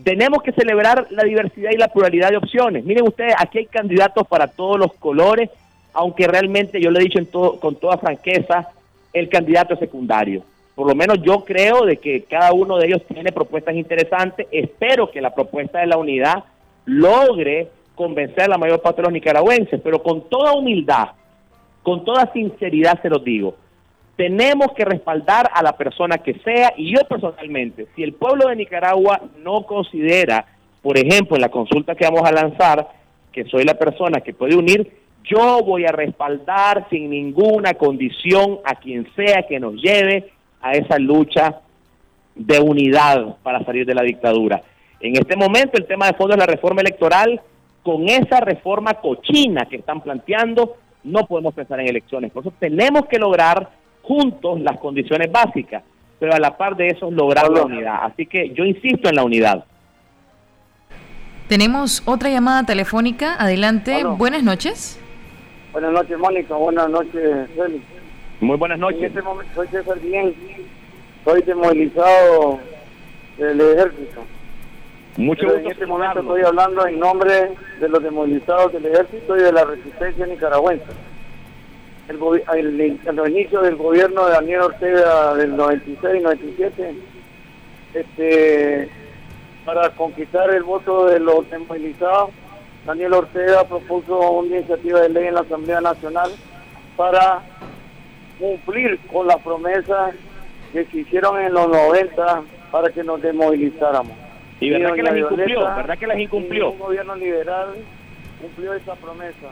Tenemos que celebrar la diversidad y la pluralidad de opciones. Miren ustedes, aquí hay candidatos para todos los colores, aunque realmente yo lo he dicho con toda franqueza, el candidato es secundario. Por lo menos yo creo de que cada uno de ellos tiene propuestas interesantes. Espero que la propuesta de la unidad logre convencer a la mayor parte de los nicaragüenses, pero con toda humildad, con toda sinceridad se los digo, tenemos que respaldar a la persona que sea y yo personalmente, si el pueblo de Nicaragua no considera, por ejemplo, en la consulta que vamos a lanzar, que soy la persona que puede unir, yo voy a respaldar sin ninguna condición a quien sea que nos lleve a esa lucha de unidad para salir de la dictadura. En este momento el tema de fondo es la reforma electoral con esa reforma cochina que están planteando, no podemos pensar en elecciones. Por eso tenemos que lograr juntos las condiciones básicas, pero a la par de eso lograr la unidad. Así que yo insisto en la unidad. Tenemos otra llamada telefónica. Adelante. Buenas noches. Buenas noches, Mónica. Buenas noches, Félix. Muy buenas noches. En este momento soy César Bien. Soy desmovilizado del ejército. Mucho Pero gusto En este momento estoy hablando en nombre de los desmovilizados del ejército y de la resistencia nicaragüense. El, el, el del gobierno de Daniel Ortega del 96-97, este, para conquistar el voto de los desmovilizados, Daniel Ortega propuso una iniciativa de ley en la Asamblea Nacional para cumplir con las promesas que se hicieron en los 90 para que nos desmovilizáramos. Y verdad que las incumplió, verdad que las incumplió. ningún gobierno liberal cumplió esa promesa.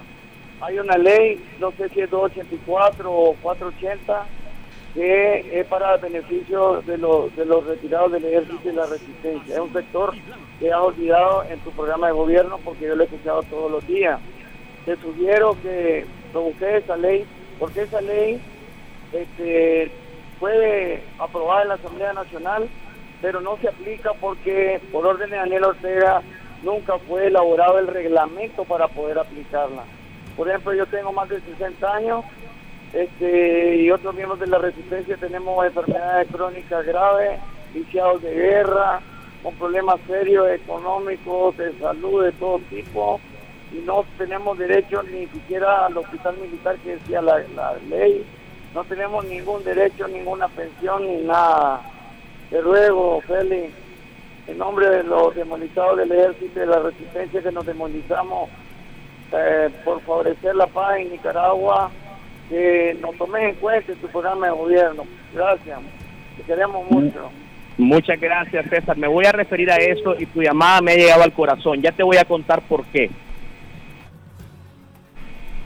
Hay una ley, no sé si es 284 o 480, que es para beneficio de los, de los retirados del ejército y la resistencia. Es un sector que has olvidado en tu programa de gobierno porque yo lo he escuchado todos los días. Te sugiero que busques esa ley, porque esa ley este, fue aprobada en la Asamblea Nacional, pero no se aplica porque por orden de Daniel Ortega nunca fue elaborado el reglamento para poder aplicarla. Por ejemplo, yo tengo más de 60 años este, y otros miembros de la resistencia tenemos enfermedades crónicas graves, viciados de guerra, con problemas serios económicos, de salud de todo tipo, y no tenemos derecho ni siquiera al hospital militar que decía la, la ley, no tenemos ningún derecho, ninguna pensión ni nada. Te ruego, Félix, en nombre de los demolizados del ejército y de la resistencia que nos demolizamos, eh, por favorecer la paz en Nicaragua, que nos tomes en cuenta en tu programa de gobierno. Gracias, te queremos mucho. Muchas gracias, César. Me voy a referir a eso y tu llamada me ha llegado al corazón. Ya te voy a contar por qué.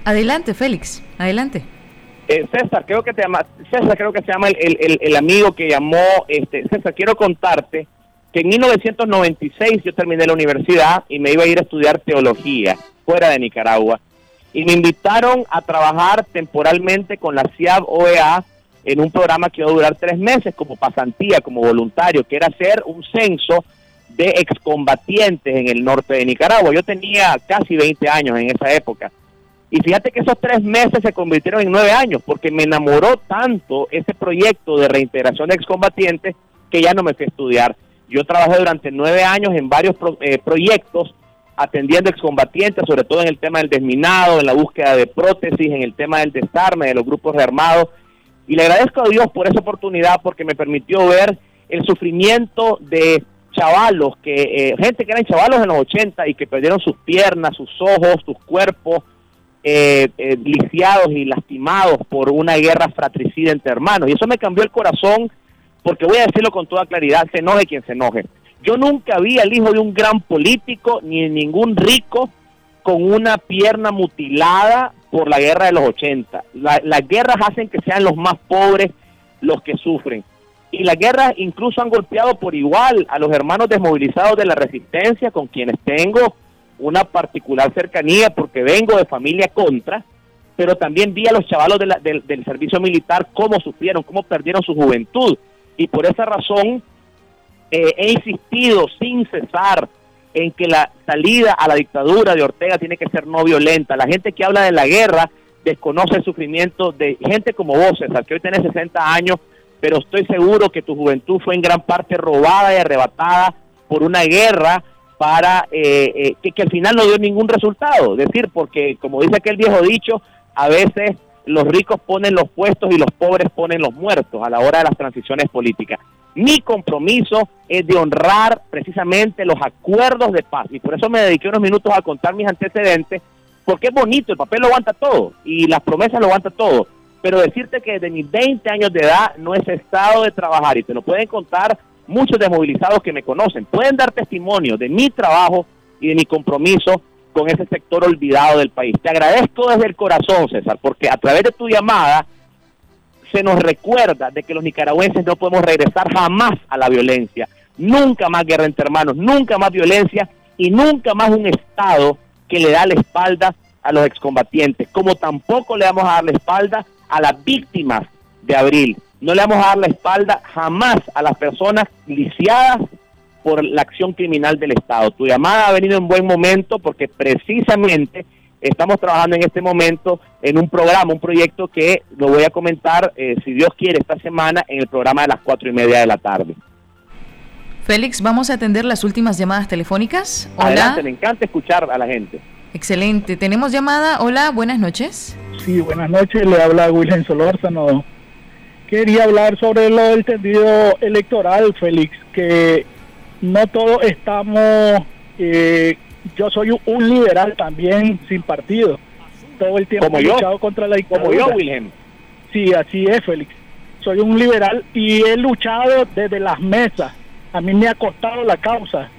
Adelante, Félix. Adelante. Eh, César, creo que te llama, César, creo que se llama el, el- el- el amigo que llamó. Este, César, quiero contarte que en 1996 yo terminé la universidad y me iba a ir a estudiar teología fuera de Nicaragua. Y me invitaron a trabajar temporalmente con la CIAB OEA en un programa que iba a durar tres meses como pasantía, como voluntario, que era hacer un censo de excombatientes en el norte de Nicaragua. Yo tenía casi 20 años en esa época. Y fíjate que esos tres meses se convirtieron en nueve años, porque me enamoró tanto ese proyecto de reintegración de excombatientes que ya no me fui a estudiar. Yo trabajé durante nueve años en varios pro- eh, proyectos atendiendo excombatientes, sobre todo en el tema del desminado, en la búsqueda de prótesis, en el tema del desarme de los grupos rearmados. Y le agradezco a Dios por esa oportunidad, porque me permitió ver el sufrimiento de chavalos, que eh, gente que eran chavalos en los 80 y que perdieron sus piernas, sus ojos, sus cuerpos, eh, eh, lisiados y lastimados por una guerra fratricida entre hermanos. Y eso me cambió el corazón, porque voy a decirlo con toda claridad, se enoje quien se enoje. Yo nunca vi al hijo de un gran político ni de ningún rico con una pierna mutilada por la guerra de los 80. La- las guerras hacen que sean los más pobres los que sufren. Y las guerras incluso han golpeado por igual a los hermanos desmovilizados de la resistencia, con quienes tengo una particular cercanía porque vengo de familia contra, pero también vi a los chavalos de la- del, del servicio militar cómo sufrieron, cómo perdieron su juventud. Y por esa razón eh, he insistido sin cesar en que la salida a la dictadura de Ortega tiene que ser no violenta. La gente que habla de la guerra desconoce el sufrimiento de gente como vos, César, que hoy tenés 60 años, pero estoy seguro que tu juventud fue en gran parte robada y arrebatada por una guerra para eh, eh, que, que al final no dio ningún resultado. Es decir, porque como dice aquel viejo dicho, a veces los ricos ponen los puestos y los pobres ponen los muertos a la hora de las transiciones políticas. Mi compromiso es de honrar precisamente los acuerdos de paz. Y por eso me dediqué unos minutos a contar mis antecedentes, porque es bonito, el papel lo aguanta todo y las promesas lo aguanta todo, pero decirte que desde mis 20 años de edad no he cesado de trabajar y te lo pueden contar muchos desmovilizados que me conocen, pueden dar testimonio de mi trabajo y de mi compromiso con ese sector olvidado del país. Te agradezco desde el corazón, César, porque a través de tu llamada se nos recuerda de que los nicaragüenses no podemos regresar jamás a la violencia. Nunca más guerra entre hermanos, nunca más violencia y nunca más un Estado que le da la espalda a los excombatientes, como tampoco le vamos a dar la espalda a las víctimas de abril. No le vamos a dar la espalda jamás a las personas lisiadas por la acción criminal del Estado. Tu llamada ha venido en buen momento porque precisamente estamos trabajando en este momento en un programa, un proyecto que lo voy a comentar, eh, si Dios quiere, esta semana en el programa de las cuatro y media de la tarde. Félix, vamos a atender las últimas llamadas telefónicas. Hola. Adelante, me encanta escuchar a la gente. Excelente. ¿Tenemos llamada? Hola, buenas noches. Sí, buenas noches. Le habla Wilhelm Solórzano. Quería hablar sobre lo del tendido electoral, Félix, que no todos estamos... Eh, yo soy un liberal también sin partido. Todo el tiempo he luchado contra la dictadura. Como yo, Wilhelm. Sí, así es, Félix. Soy un liberal y he luchado desde las mesas a mí me ha costado la causa.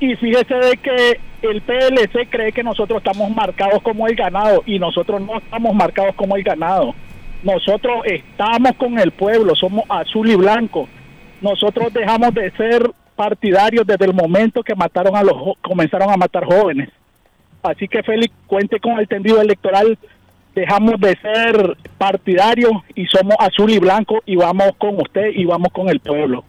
Y fíjese de que el PLC cree que nosotros estamos marcados como el ganado y nosotros no estamos marcados como el ganado. Nosotros estamos con el pueblo, somos azul y blanco. Nosotros dejamos de ser partidarios desde el momento que mataron a los comenzaron a matar jóvenes. Así que Félix, cuente con el tendido electoral. Dejamos de ser partidarios y somos azul y blanco y vamos con usted y vamos con el pueblo.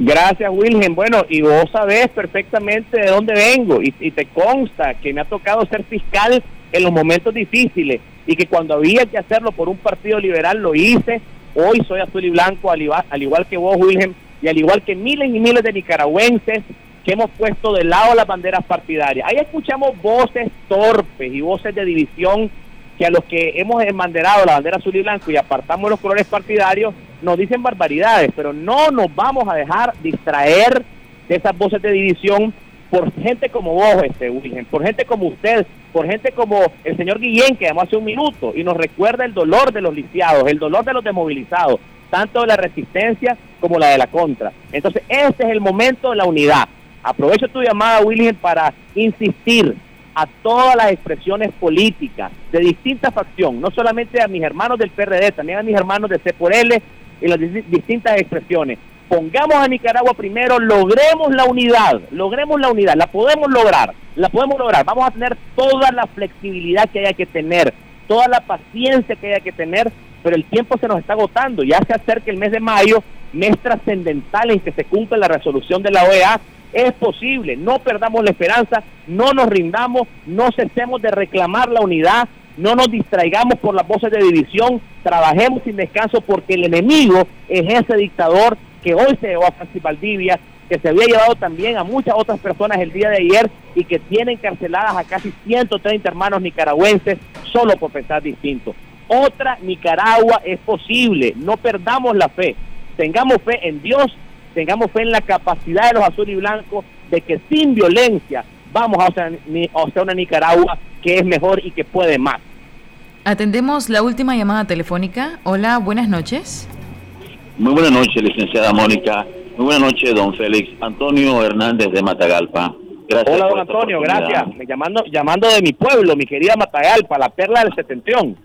Gracias, Wilhelm. Bueno, y vos sabés perfectamente de dónde vengo y, te consta que me ha tocado ser fiscal en los momentos difíciles y que cuando había que hacerlo por un partido liberal lo hice. Hoy soy azul y blanco, al igual, al igual que vos, Wilhelm, y al igual que miles y miles de nicaragüenses que hemos puesto de lado las banderas partidarias. Ahí escuchamos voces torpes y voces de división que a los que hemos embanderado la bandera azul y blanco y apartamos los colores partidarios, nos dicen barbaridades, pero no nos vamos a dejar distraer de esas voces de división por gente como vos, este por gente como usted, por gente como el señor Guillén, que llamó hace un minuto y nos recuerda el dolor de los lisiados, el dolor de los desmovilizados, tanto de la resistencia como la de la contra. Entonces, este es el momento de la unidad. Aprovecho tu llamada, Wilhelm, para insistir a todas las expresiones políticas de distinta facción, no solamente a mis hermanos del PRD, también a mis hermanos de C por L y las distintas expresiones. Pongamos a Nicaragua primero, logremos la unidad, logremos la unidad, la podemos lograr, la podemos lograr. Vamos a tener toda la flexibilidad que haya que tener, toda la paciencia que haya que tener, pero el tiempo se nos está agotando. Ya se acerca el mes de mayo, mes trascendental en que se cumple la resolución de la OEA es posible, no perdamos la esperanza, no nos rindamos, no cesemos de reclamar la unidad, no nos distraigamos por las voces de división, trabajemos sin descanso porque el enemigo es ese dictador que hoy se llevó a Francis Valdivia, que se había llevado también a muchas otras personas el día de ayer y que tienen encarceladas a casi 130 hermanos nicaragüenses solo por pensar distinto. Otra Nicaragua es posible, no perdamos la fe, tengamos fe en Dios tengamos fe en la capacidad de los azules y blancos de que sin violencia vamos a hacer, una Nicaragua que es mejor y que puede más. Atendemos la última llamada telefónica. Hola, buenas noches. Muy buenas noches, licenciada Mónica. Muy buenas noches, don Félix. Antonio Hernández de Matagalpa. Gracias Hola, don Antonio, gracias. Llamando, llamando de mi pueblo, mi querida Matagalpa, la perla del setentrión.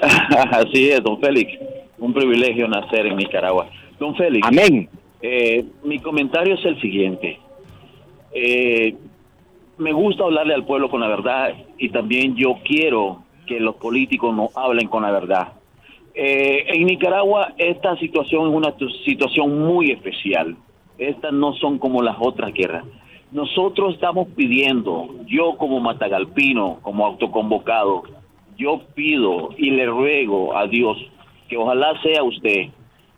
Así es, don Félix. Un privilegio nacer en Nicaragua. Don Félix. Amén. Eh, mi comentario es el siguiente. Eh, me gusta hablarle al pueblo con la verdad y también yo quiero que los políticos no hablen con la verdad. Eh, en Nicaragua esta situación es una situación muy especial. Estas no son como las otras guerras. Nosotros estamos pidiendo, yo como matagalpino, como autoconvocado, yo pido y le ruego a Dios que ojalá sea usted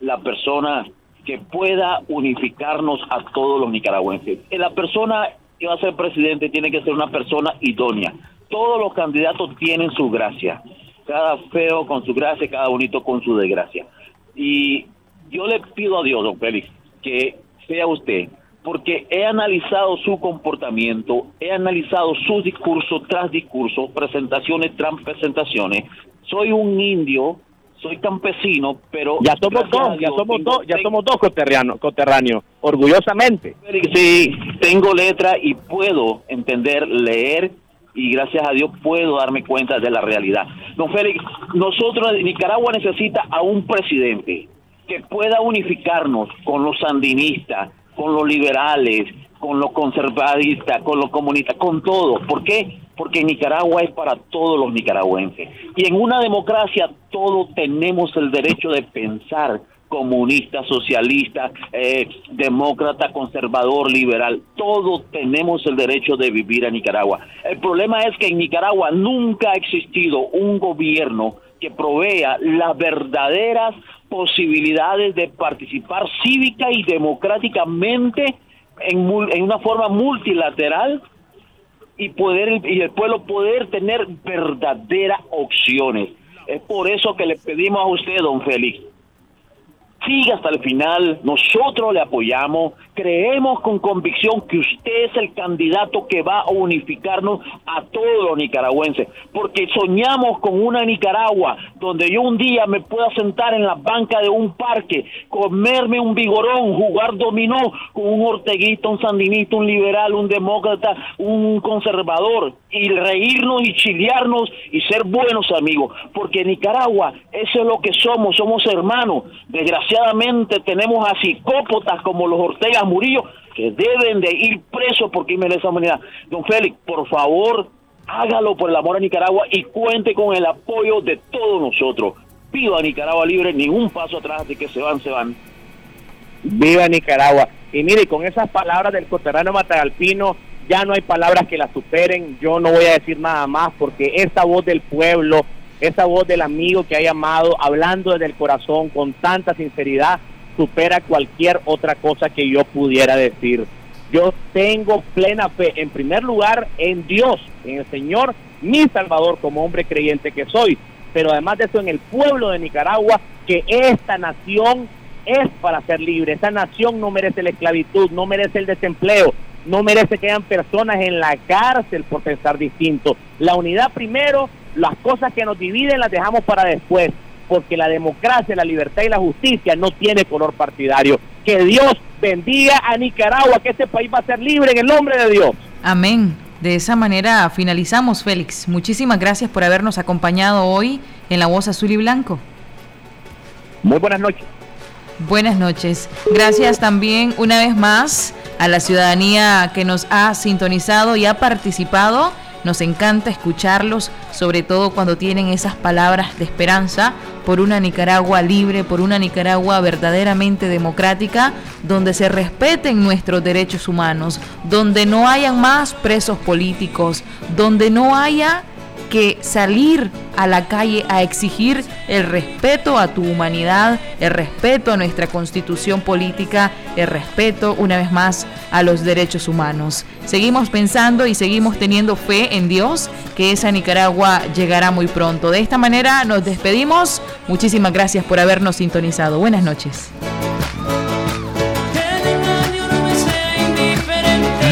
la persona que pueda unificarnos a todos los nicaragüenses. La persona que va a ser presidente tiene que ser una persona idónea. Todos los candidatos tienen su gracia. Cada feo con su gracia, cada bonito con su desgracia. Y yo le pido a Dios, don Félix, que sea usted, porque he analizado su comportamiento, he analizado su discurso tras discurso, presentaciones tras presentaciones. Soy un indio soy campesino, pero ya somos dos, ya somos dos, ya somos dos coterráneos, orgullosamente. Sí, tengo letra y puedo entender, leer y gracias a Dios puedo darme cuenta de la realidad. Don Félix, nosotros Nicaragua necesita a un presidente que pueda unificarnos con los sandinistas, con los liberales, con los conservadistas, con los comunistas, con todo. ¿Por qué? Porque Nicaragua es para todos los nicaragüenses. Y en una democracia todos tenemos el derecho de pensar, comunista, socialista, eh, demócrata, conservador, liberal. Todos tenemos el derecho de vivir en Nicaragua. El problema es que en Nicaragua nunca ha existido un gobierno que provea las verdaderas posibilidades de participar cívica y democráticamente en, en una forma multilateral y poder y el pueblo poder tener verdaderas opciones. Es por eso que le pedimos a usted, don Félix, siga hasta el final, nosotros le apoyamos, creemos con convicción que usted es el candidato que va a unificarnos a todos los nicaragüenses, porque soñamos con una Nicaragua donde yo un día me pueda sentar en la banca de un parque, comerme un vigorón, jugar dominó con un orteguista, un sandinista, un liberal, un demócrata, un conservador, y reírnos y chilearnos y ser buenos amigos, porque Nicaragua, eso es lo que somos, somos hermanos, desgraciadamente tenemos a psicópatas como los Ortega Murillo que deben de ir presos porque esa manera. Don Félix, por favor, hágalo por el amor a Nicaragua y cuente con el apoyo de todos nosotros. Pido a Nicaragua libre, ningún paso atrás, de que se van, se van. Viva Nicaragua. Y mire, con esas palabras del coterrano matagalpino, ya no hay palabras que la superen. Yo no voy a decir nada más porque esa voz del pueblo, esa voz del amigo que ha llamado, hablando desde el corazón con tanta sinceridad, supera cualquier otra cosa que yo pudiera decir. Yo tengo plena fe, en primer lugar, en Dios, en el Señor, mi Salvador, como hombre creyente que soy, pero además de eso, en el pueblo de Nicaragua, que esta nación es para ser libre. Esta nación no merece la esclavitud, no merece el desempleo, no merece que hayan personas en la cárcel por pensar distinto. La unidad primero, las cosas que nos dividen las dejamos para después porque la democracia, la libertad y la justicia no tiene color partidario. Que Dios bendiga a Nicaragua, que este país va a ser libre en el nombre de Dios. Amén. De esa manera finalizamos, Félix. Muchísimas gracias por habernos acompañado hoy en La Voz Azul y Blanco. Muy buenas noches. Buenas noches. Gracias también una vez más a la ciudadanía que nos ha sintonizado y ha participado nos encanta escucharlos, sobre todo cuando tienen esas palabras de esperanza por una Nicaragua libre, por una Nicaragua verdaderamente democrática, donde se respeten nuestros derechos humanos, donde no hayan más presos políticos, donde no haya que salir a la calle a exigir el respeto a tu humanidad, el respeto a nuestra constitución política, el respeto una vez más a los derechos humanos. Seguimos pensando y seguimos teniendo fe en Dios que esa Nicaragua llegará muy pronto. De esta manera nos despedimos. Muchísimas gracias por habernos sintonizado. Buenas noches.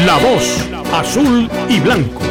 La voz azul y blanco.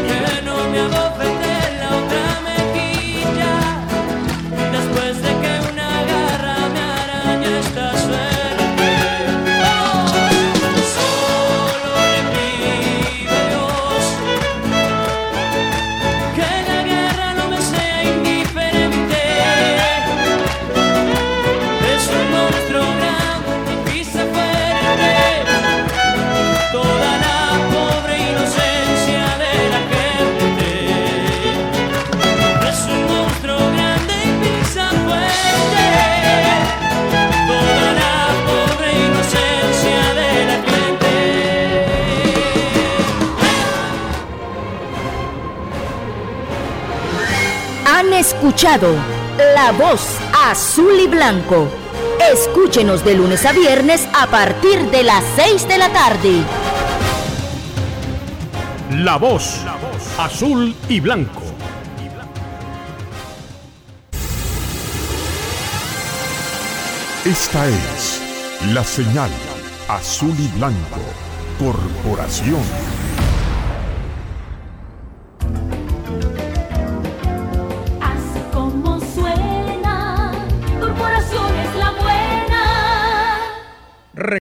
Escuchado La Voz Azul y Blanco. Escúchenos de lunes a viernes a partir de las 6 de la tarde. La Voz Azul y Blanco. Esta es la señal azul y blanco. Corporación.